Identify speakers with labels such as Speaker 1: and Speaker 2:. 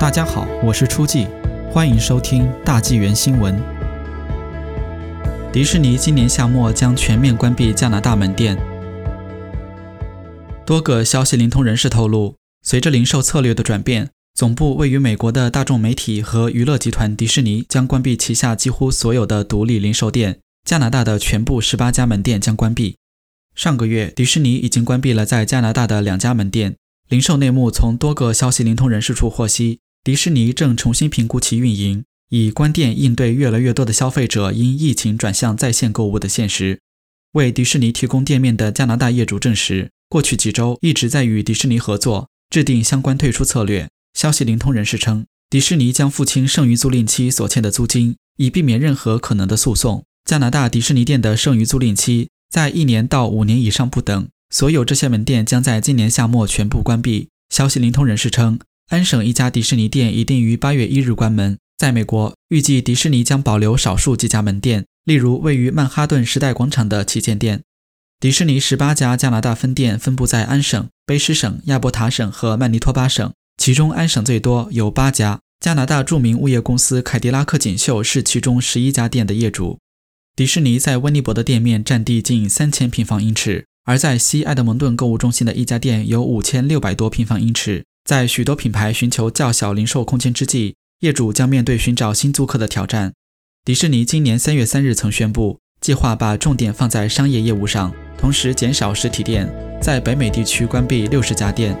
Speaker 1: 大家好，我是初季，欢迎收听大纪元新闻。迪士尼今年夏末将全面关闭加拿大门店。多个消息灵通人士透露，随着零售策略的转变，总部位于美国的大众媒体和娱乐集团迪士尼将关闭旗下几乎所有的独立零售店，加拿大的全部十八家门店将关闭。上个月，迪士尼已经关闭了在加拿大的两家门店。零售内幕从多个消息灵通人士处获悉。迪士尼正重新评估其运营，以关店应对越来越多的消费者因疫情转向在线购物的现实。为迪士尼提供店面的加拿大业主证实，过去几周一直在与迪士尼合作，制定相关退出策略。消息灵通人士称，迪士尼将付清剩余租赁期所欠的租金，以避免任何可能的诉讼。加拿大迪士尼店的剩余租赁期在一年到五年以上不等。所有这些门店将在今年夏末全部关闭。消息灵通人士称。安省一家迪士尼店已定于八月一日关门。在美国，预计迪士尼将保留少数几家门店，例如位于曼哈顿时代广场的旗舰店。迪士尼十八家加拿大分店分布在安省、卑诗省、亚伯塔省和曼尼托巴省，其中安省最多，有八家。加拿大著名物业公司凯迪拉克锦绣是其中十一家店的业主。迪士尼在温尼伯的店面占地近三千平方英尺，而在西埃德蒙顿购物中心的一家店有五千六百多平方英尺。在许多品牌寻求较小零售空间之际，业主将面对寻找新租客的挑战。迪士尼今年三月三日曾宣布，计划把重点放在商业业务上，同时减少实体店，在北美地区关闭六十家店。